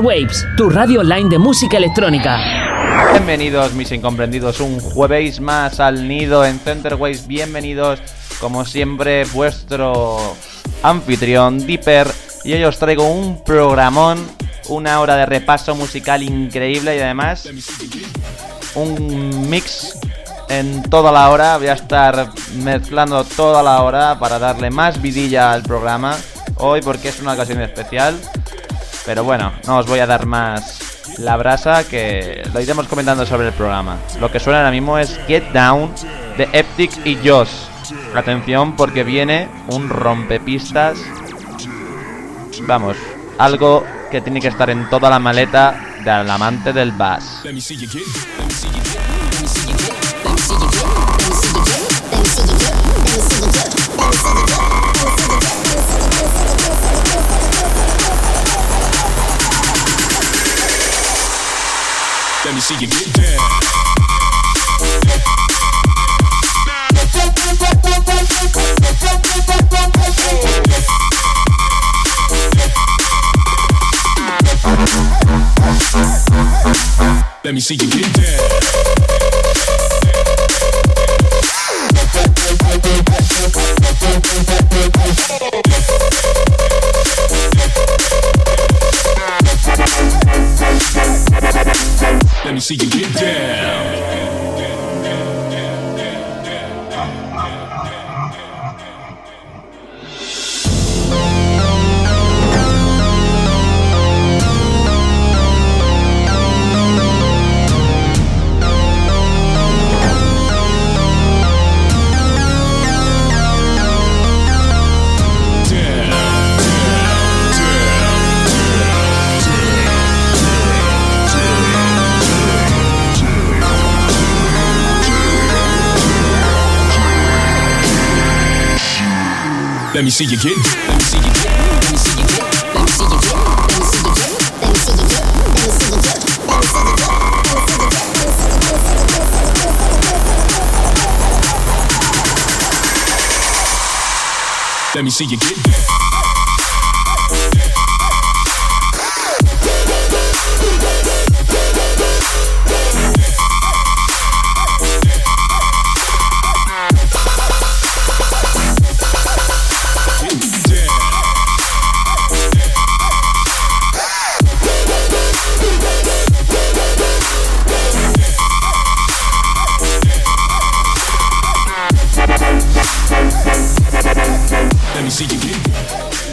Waves, tu radio online de música electrónica. Bienvenidos mis incomprendidos, un jueves más al nido en Center Waves. Bienvenidos, como siempre, vuestro anfitrión Dipper. Y hoy os traigo un programón, una hora de repaso musical increíble y además un mix en toda la hora. Voy a estar mezclando toda la hora para darle más vidilla al programa hoy porque es una ocasión especial. Pero bueno, no os voy a dar más la brasa que lo iremos comentando sobre el programa. Lo que suena ahora mismo es Get Down de Eptic y Josh. Atención porque viene un rompepistas. Vamos, algo que tiene que estar en toda la maleta del amante del bass. See you get down. Let me see you get down. Let me see you get down. Let me see you get. Let me see you get. Let me see you get. Let me see you get. Let me see you get. Let me see you get. Let me see you get. Let me see you get down.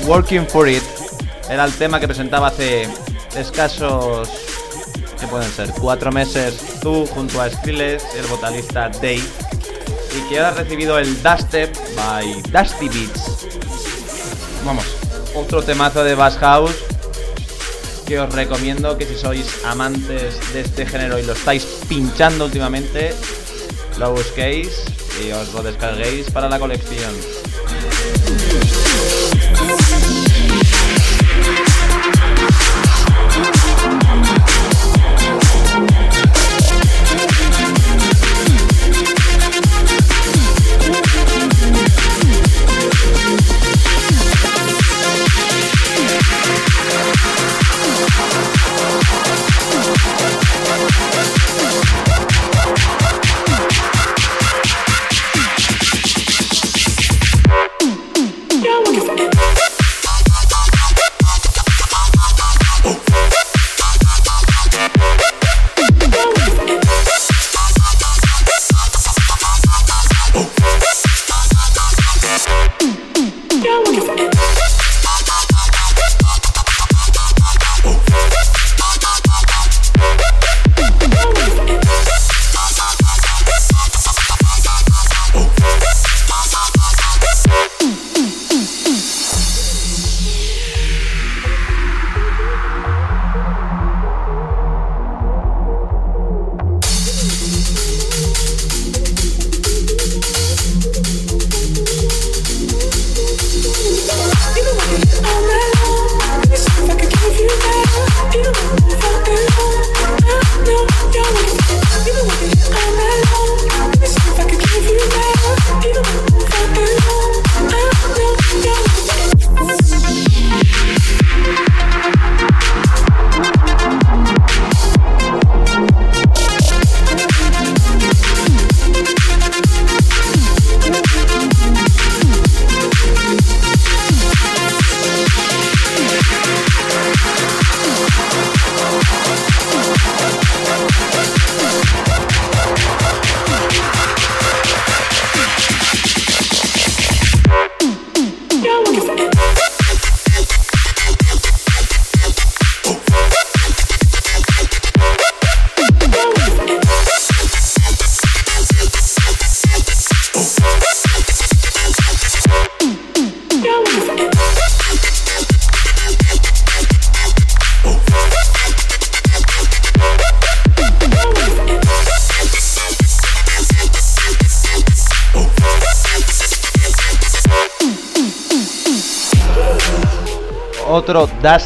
Working for It era el tema que presentaba hace escasos, que pueden ser, cuatro meses tú junto a Skrillex el vocalista Dave y que ahora ha recibido el Dubstep by Dusty Beats. Vamos, otro temazo de Bass House que os recomiendo que si sois amantes de este género y lo estáis pinchando últimamente, lo busquéis y os lo descarguéis para la colección.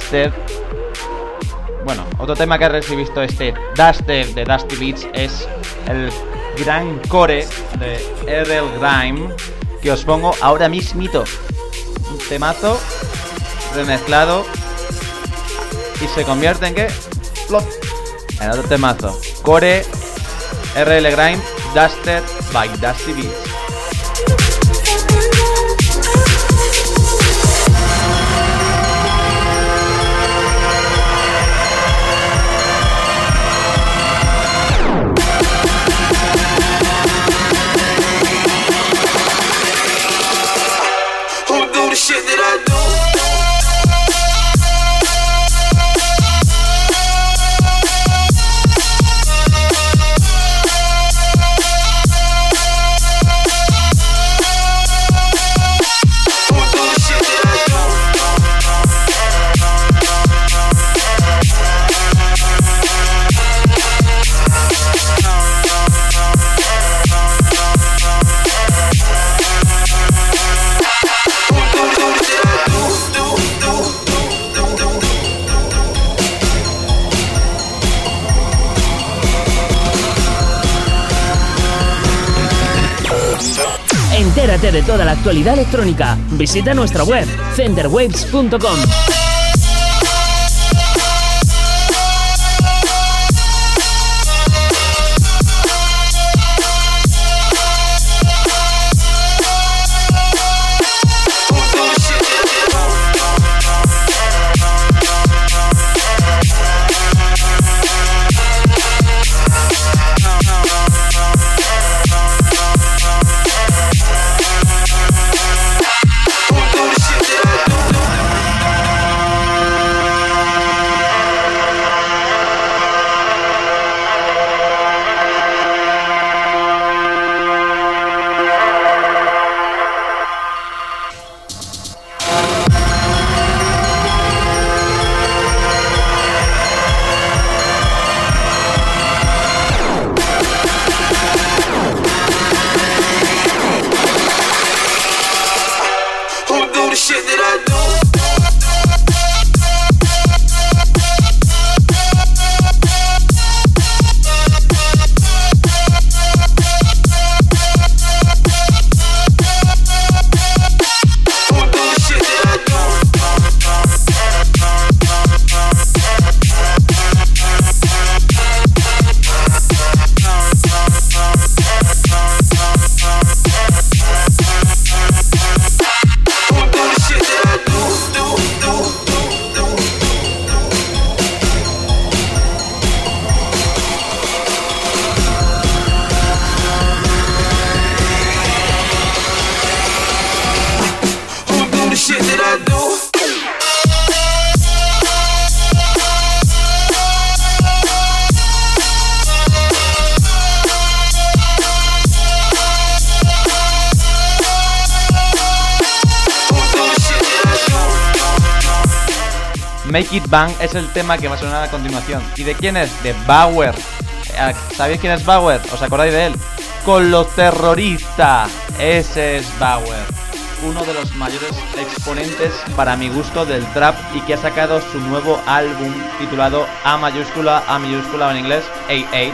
Duster. Bueno, otro tema que ha recibido este Duster de Dusty Beats es el gran core de RL Grime que os pongo ahora mismito. Un temazo remezclado y se convierte en que plop en otro temazo. Core RL Grime Duster by Dusty Beats. Actualidad electrónica. Visita nuestra web centerwaves.com. Make It Bang es el tema que va a sonar a continuación. ¿Y de quién es? De Bauer. Eh, ¿Sabéis quién es Bauer? ¿Os acordáis de él? Con los terroristas. Ese es Bauer. Uno de los mayores exponentes para mi gusto del trap y que ha sacado su nuevo álbum titulado A mayúscula, A mayúscula en inglés, AA.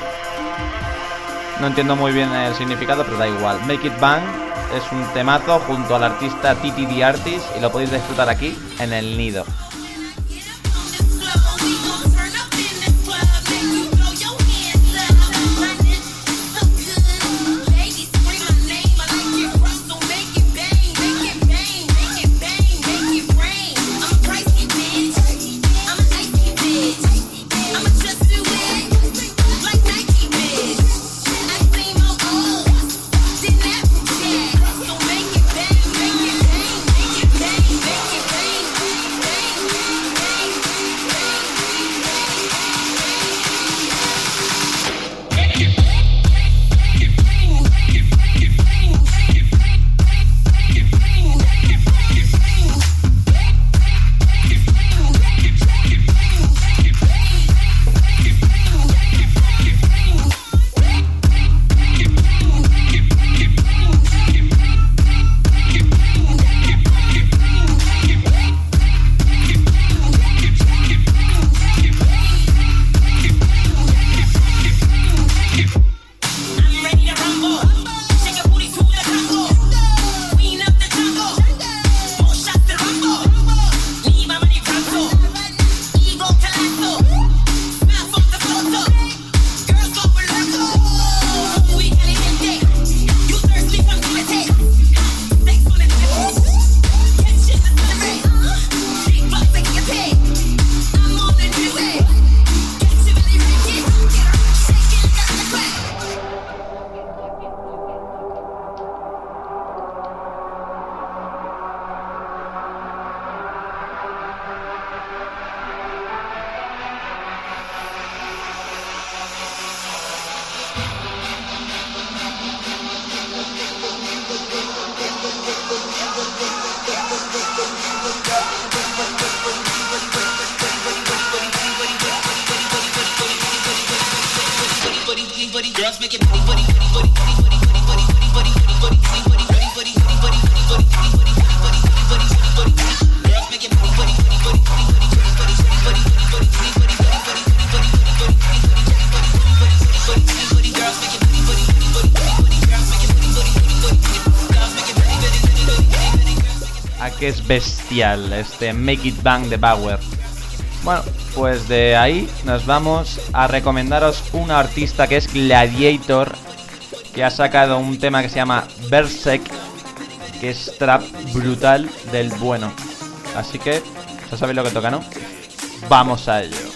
No entiendo muy bien el significado, pero da igual. Make It Bang es un temazo junto al artista Titi The Artist y lo podéis disfrutar aquí en el nido. Que es bestial este Make It Bang de Bauer. Bueno, pues de ahí nos vamos a recomendaros una artista que es Gladiator, que ha sacado un tema que se llama Berserk, que es trap brutal del bueno. Así que, ya sabéis lo que toca, ¿no? Vamos a ello.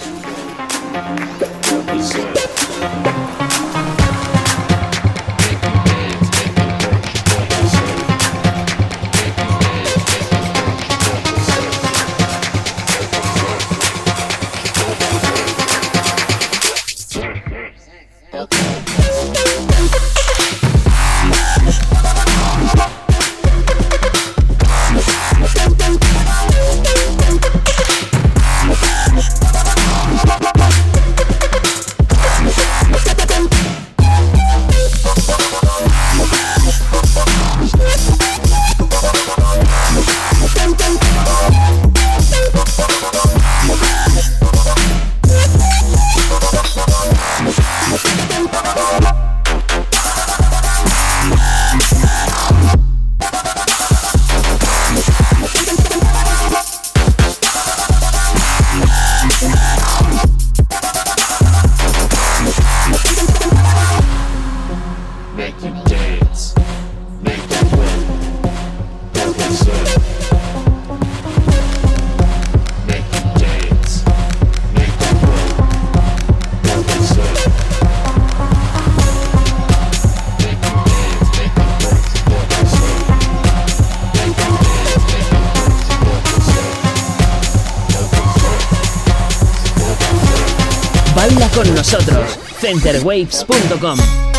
Centerwaves.com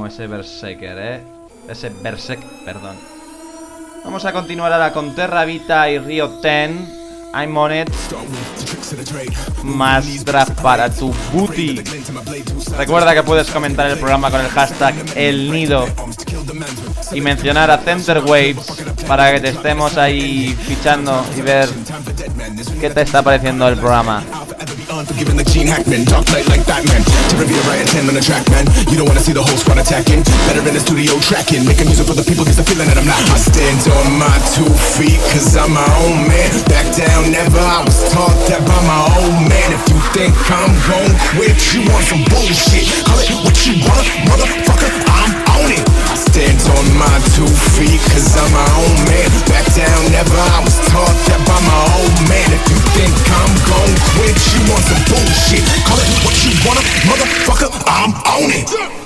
Buenísimo ese Berserker, ¿eh? Ese Berserk, perdón. Vamos a continuar ahora con Terra Vita y Rio 10. I'm on it. Más draft para tu booty. Recuerda que puedes comentar el programa con el hashtag El Nido y mencionar a Center Waves para que te estemos ahí fichando y ver qué te está pareciendo el programa. Unforgiving like Gene Hackman, dark light like Batman. To revere right at 10 on the track, man. You don't wanna see the whole squad attacking. Better in the studio tracking, making music for the people, cause the feeling that I'm not. I stand on my two feet, cause I'm my own man. Back down, never. I was taught that by my old man. If you think I'm gon' quit, you want some bullshit. Call it what you want, motherfucker. I'm stand on my two feet, cause I'm my own man. Back down, never. I was taught that by my old man. If you think I'm gon' quit, you want some bullshit. Call it what you wanna, motherfucker. I'm on it.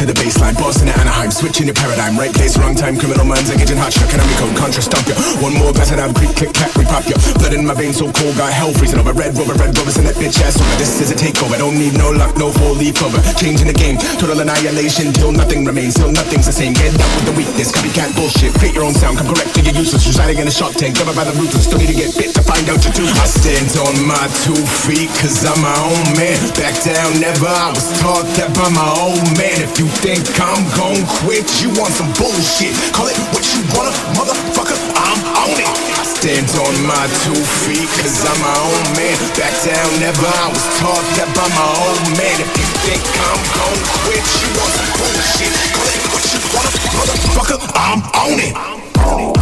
To the baseline. Boston to Anaheim, switching your paradigm. Right place, wrong time, criminal minds engaging hot shot. Can I code, contra stomp ya? One more and I'm creep, click, clack, repop ya. Blood in my veins so cold, got hell freezing over. Red rover, red rovers in that bitch ass over. This is a takeover, don't need no luck, no four leaf cover. Changing the game, total annihilation till nothing remains, till nothing's the same. Get up with the weakness, copycat bullshit. Create your own sound, come correct to your useless. Residing in a shark tank, covered by the ruthless. Don't need to get bit to find out you're too. I stand on my two feet, cause I'm my own man. Back down, never. I was taught that by my old man. If you think I'm gon' quit, you want some bullshit. Call it what you wanna, motherfucker. I'm on it. I stand on my two feet, cause I'm my own man. Back down, never. I was taught that by my old man. If you think I'm gon' quit, you want some bullshit. Call it what you wanna, motherfucker. I'm on it. I'm on it.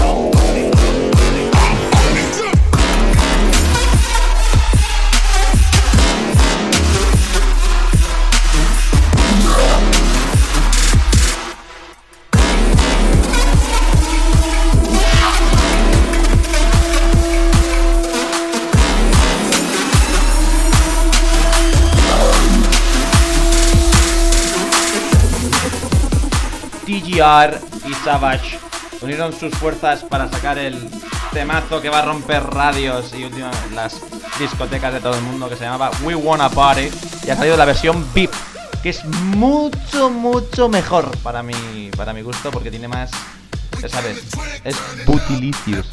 Y Savage unieron sus fuerzas para sacar el temazo que va a romper radios y últimamente las discotecas de todo el mundo que se llamaba We Wanna Party y ha salido la versión VIP que es mucho mucho mejor para mi para mi gusto porque tiene más ya sabes es putilicious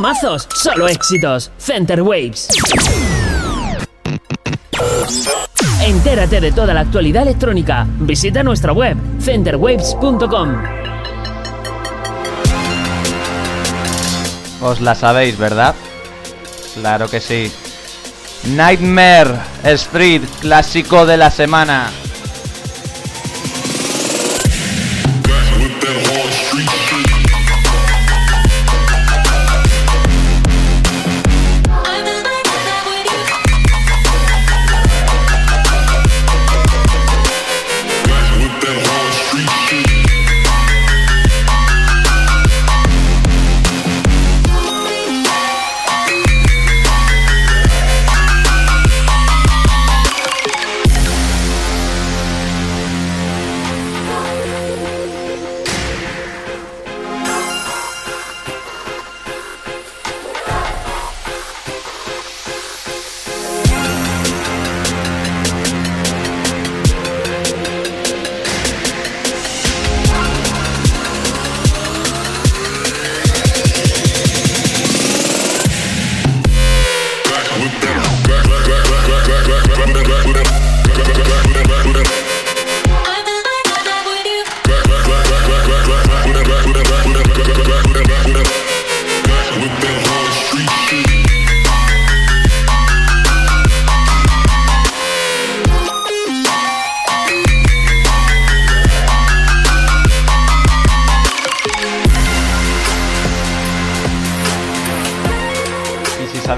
temazos, solo éxitos. Center Waves. Entérate de toda la actualidad electrónica. Visita nuestra web centerwaves.com. Os la sabéis, ¿verdad? Claro que sí. Nightmare Street, clásico de la semana.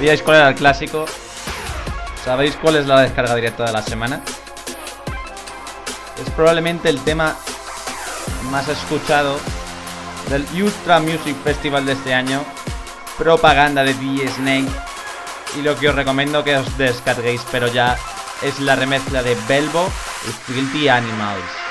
¿Sabíais cuál era el clásico? ¿Sabéis cuál es la descarga directa de la semana? Es probablemente el tema más escuchado del Ultra Music Festival de este año. Propaganda de D Snake. Y lo que os recomiendo que os descarguéis, pero ya es la remezcla de Belbo y Filthy Animals.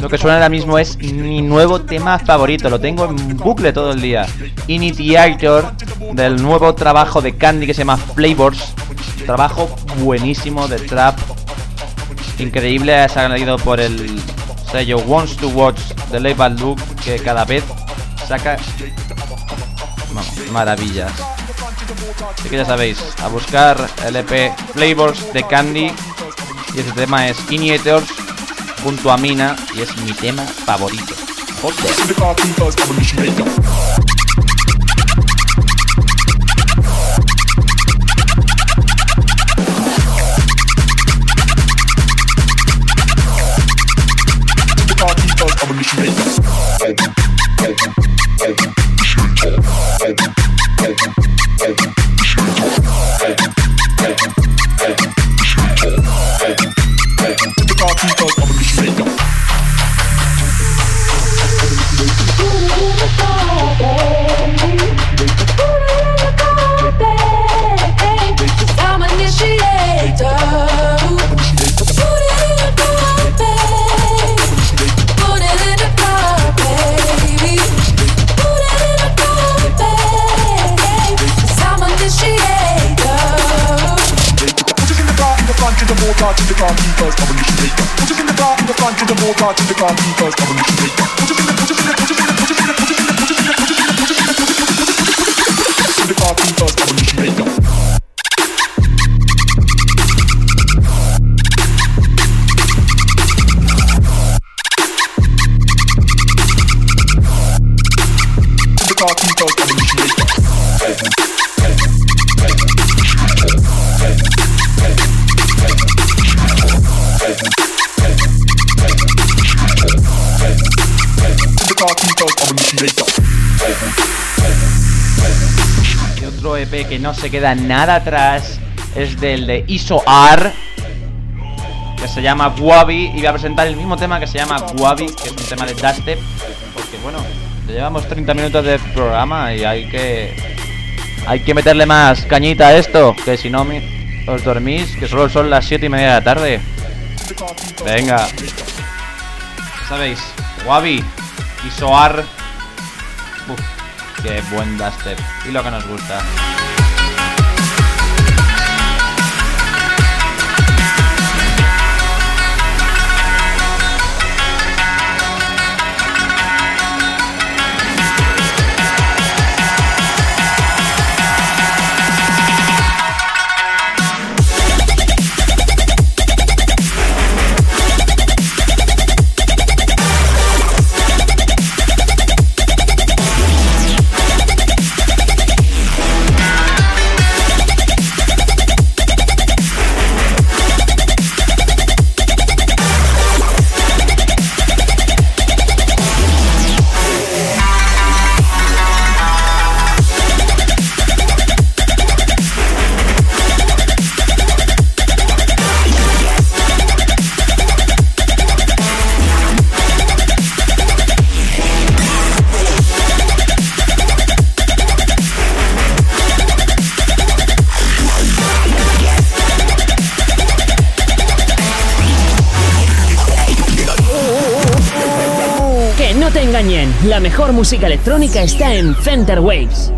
Lo que suena ahora mismo es mi nuevo tema favorito, lo tengo en bucle todo el día. Initiator del nuevo trabajo de Candy que se llama Flavors. Trabajo buenísimo de trap. Increíble, ha salido por el sello Wants to Watch de Label Look que cada vez saca maravillas. Así que ya sabéis, a buscar el EP Flavors de Candy y este tema es Initiators junto a Mina y es mi tema favorito. party, the party, cause I'm a no se queda nada atrás es del de ISOAR, que se llama Guavi, y voy a presentar el mismo tema que se llama Guavi, que es un tema de dubstep, porque bueno, ya llevamos 30 minutos de programa y hay que hay que meterle más cañita a esto, que si no os dormís, que solo son las 7 y media de la tarde. Venga. Sabéis, Guavi, ISOAR. Uf, qué buen dubstep. Y lo que nos gusta. La mejor música electrónica está en Center Waves.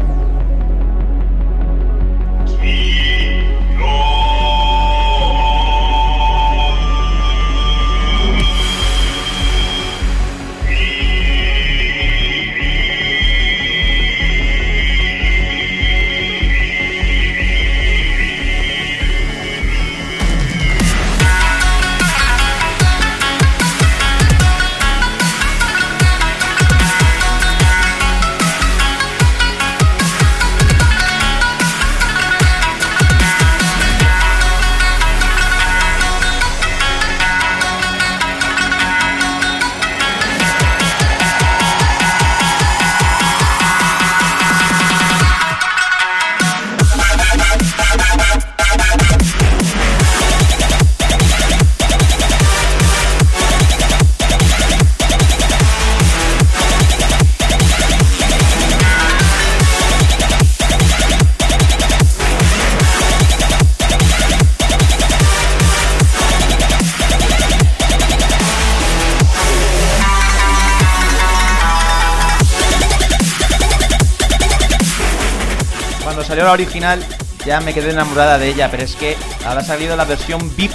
Original ya me quedé enamorada de ella, pero es que ahora ha salido la versión VIP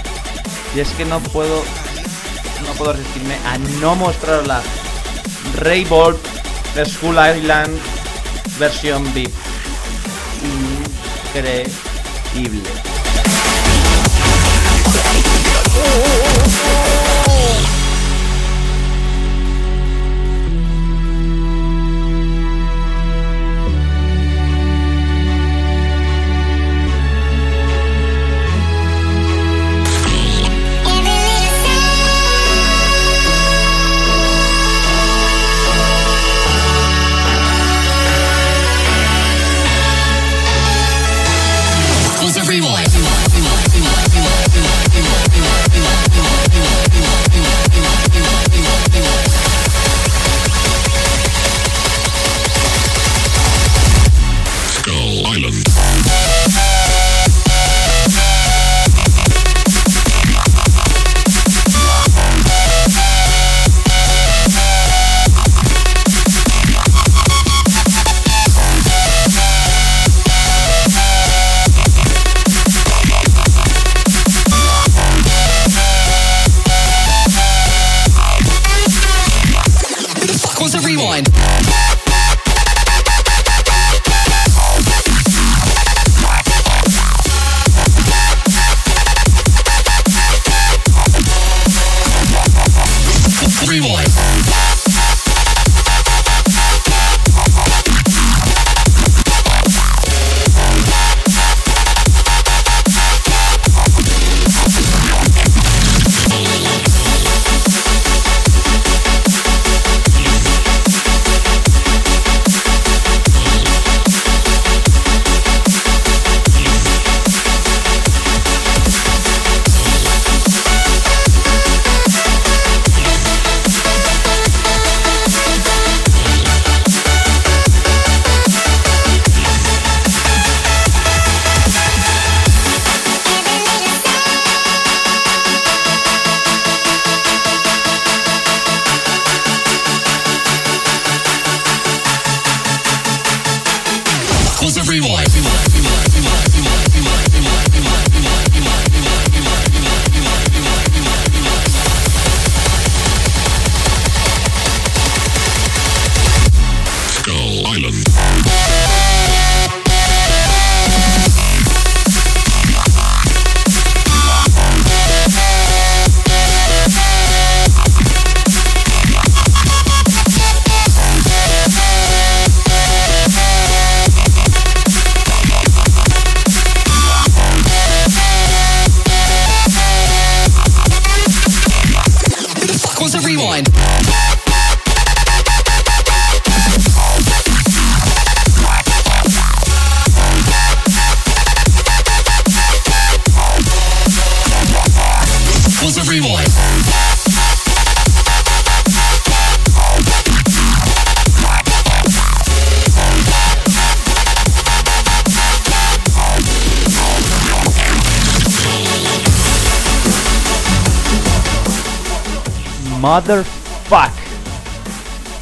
y es que no puedo no puedo resistirme a no mostrarla. Ray Bolt School Island versión VIP. Increíble. Motherfuck.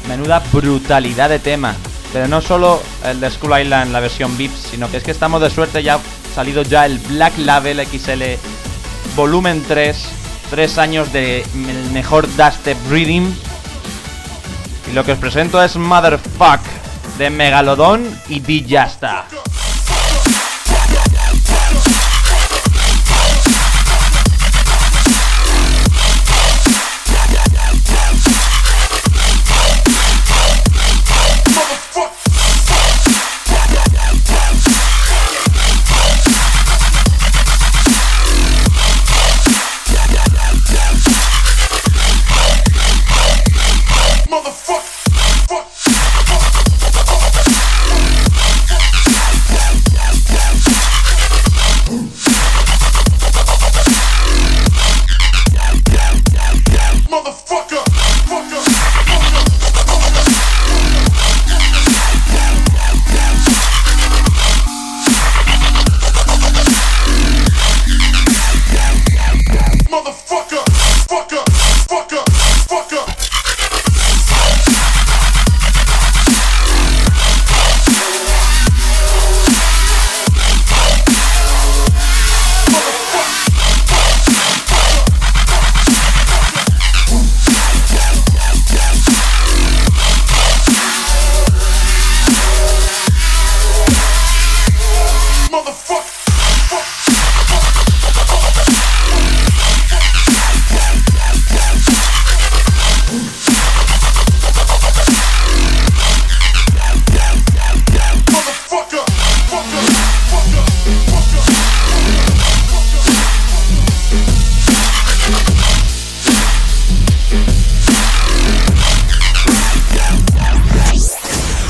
Menuda brutalidad de tema. Pero no solo el de Skull Island, la versión VIP, sino que es que estamos de suerte, ya salido ya el Black Label XL Volumen 3. Tres años de el mejor dubstep reading. Y lo que os presento es Motherfuck de Megalodon y Dijasta.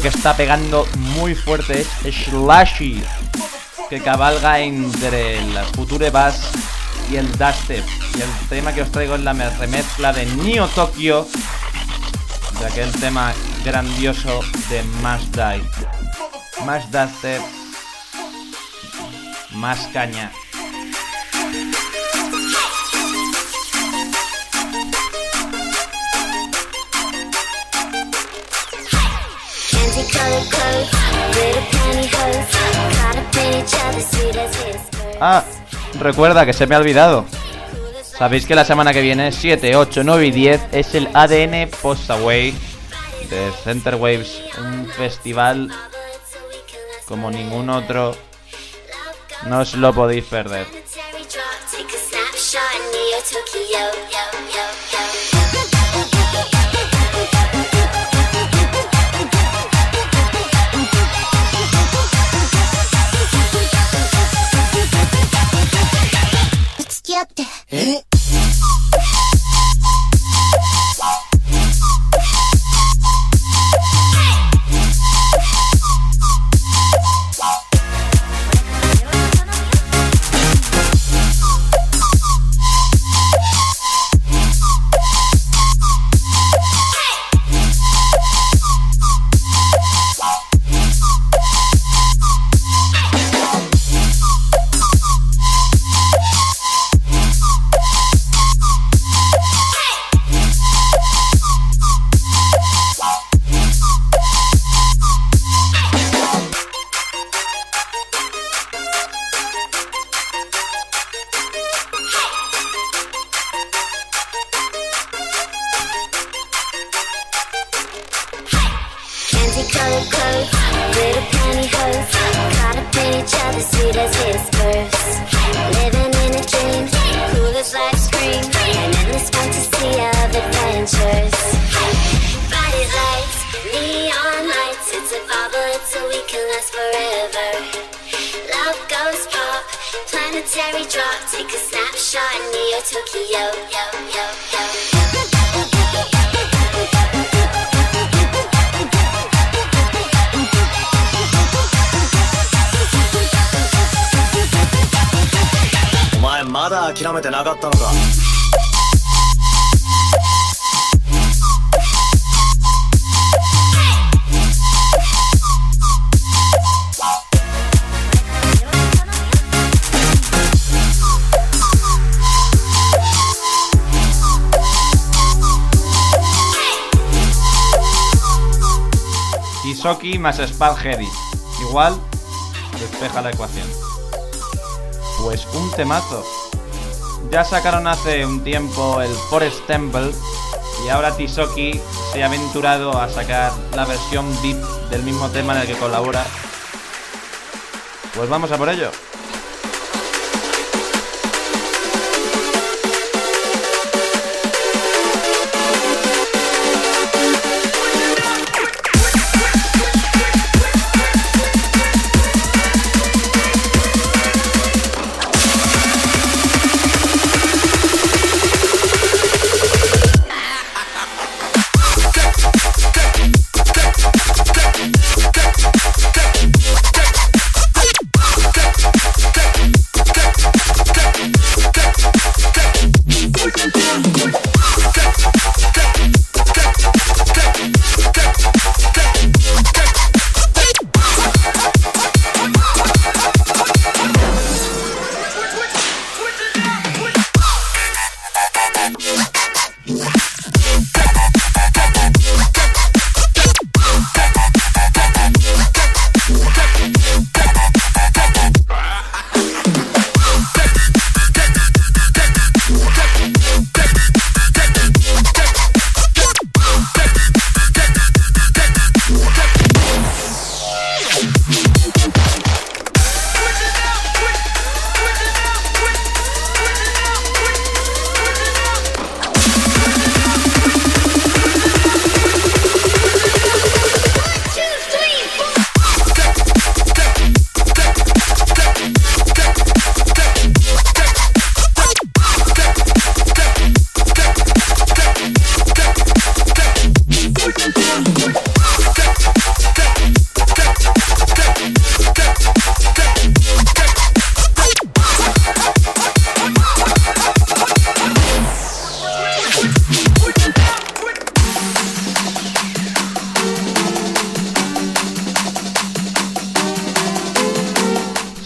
que está pegando muy fuerte es Slashy, que cabalga entre el Future Bass y el Dubstep. Y el tema que os traigo es la me- remezcla de Neo Tokyo, de aquel tema grandioso de Más Die. Más Dubstep, más caña. Ah, recuerda que se me ha olvidado. Sabéis que la semana que viene, 7, 8, 9 y 10, es el ADN Post Away de Center Waves, un festival como ningún otro. No os lo podéis perder. Let's get that. Candy お前まだ諦めてなかったのか？Kisoki más Spalheady. Igual, despeja la ecuación. Pues un temazo. Ya sacaron hace un tiempo el Forest Temple y ahora Tisoki se ha aventurado a sacar la versión VIP del mismo tema en el que colabora. Pues vamos a por ello.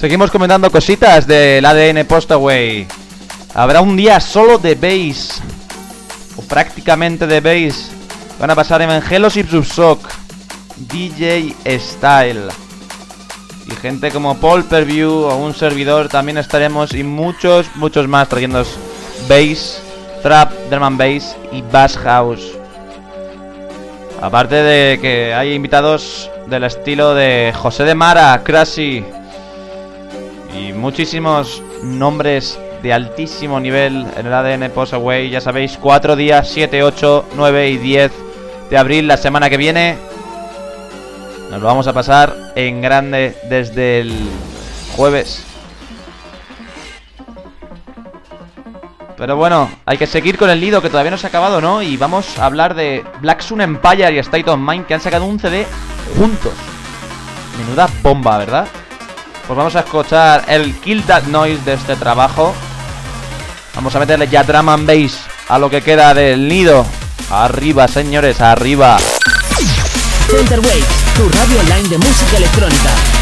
Seguimos comentando cositas del ADN Postaway. Habrá un día solo de bass. O prácticamente de bass. Van a pasar Evangelos y Subsock. DJ Style. Y gente como Paul Perview o un servidor también estaremos. Y muchos, muchos más trayendo bass, trap, drum and bass y bass house. Aparte de que hay invitados del estilo de José de Mara, Crashy y muchísimos nombres de altísimo nivel en el ADN Postaway. Ya sabéis, 4 días, 7, 8, 9 y 10 de abril, la semana que viene. Nos lo vamos a pasar en grande desde el jueves. Pero bueno, hay que seguir con el nido que todavía no se ha acabado, ¿no? Y vamos a hablar de Black Sun Empire y State of Mind que han sacado un CD juntos. Menuda bomba, ¿verdad? Pues vamos a escuchar el Kill That Noise de este trabajo. Vamos a meterle ya drum and bass a lo que queda del nido. Arriba, señores, arriba. Center tu radio online de música electrónica.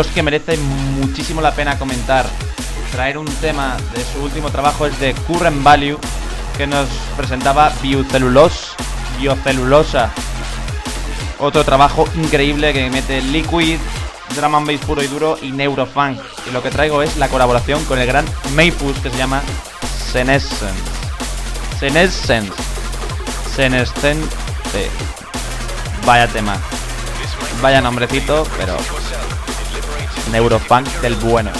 Los que merece muchísimo la pena comentar, traer un tema de su último trabajo es de Current Value, que nos presentaba Biocelulos, Biocelulosa. Otro trabajo increíble que mete Liquid, Drum and Bass puro y duro y Neurofunk. Y lo que traigo es la colaboración con el gran Maypus que se llama Senescence. Senescence. Senescence. Vaya tema. Vaya nombrecito, pero neuropunk del bueno.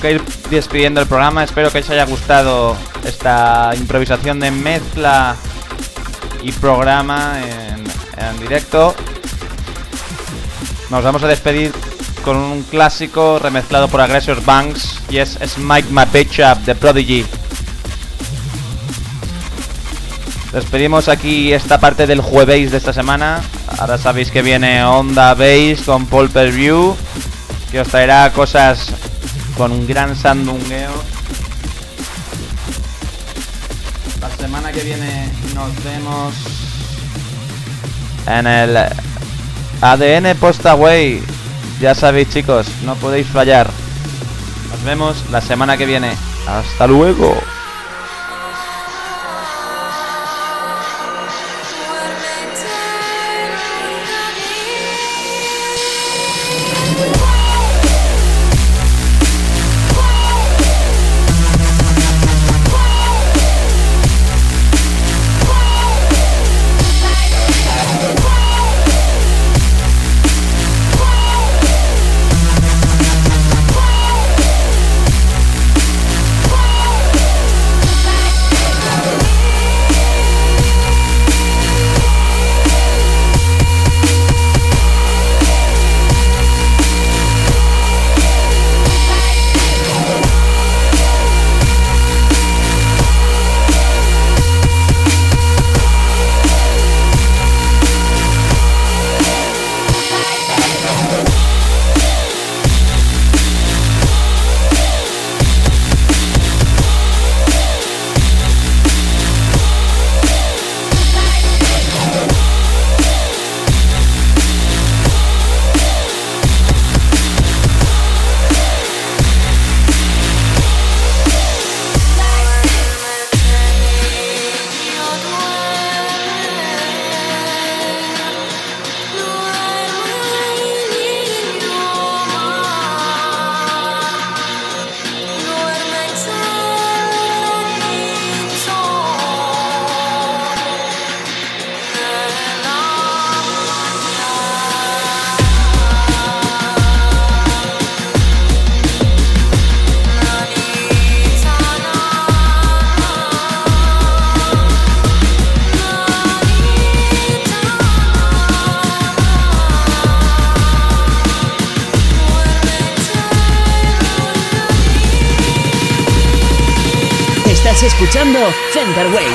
Que ir despidiendo el programa. Espero que os haya gustado esta improvisación de mezcla y programa en, directo. Nos vamos a despedir con un clásico remezclado por Aggressor Banks y es Smite My Bitch Up de Prodigy. Despedimos aquí esta parte del jueves de esta semana. Ahora sabéis que viene Onda Base con Paul Per View, que os traerá cosas con un gran sandungueo. La semana que viene nos vemos en el ADN Postaway. Ya sabéis chicos, no podéis fallar. Nos vemos la semana que viene. Hasta luego. Escuchando Center Waves.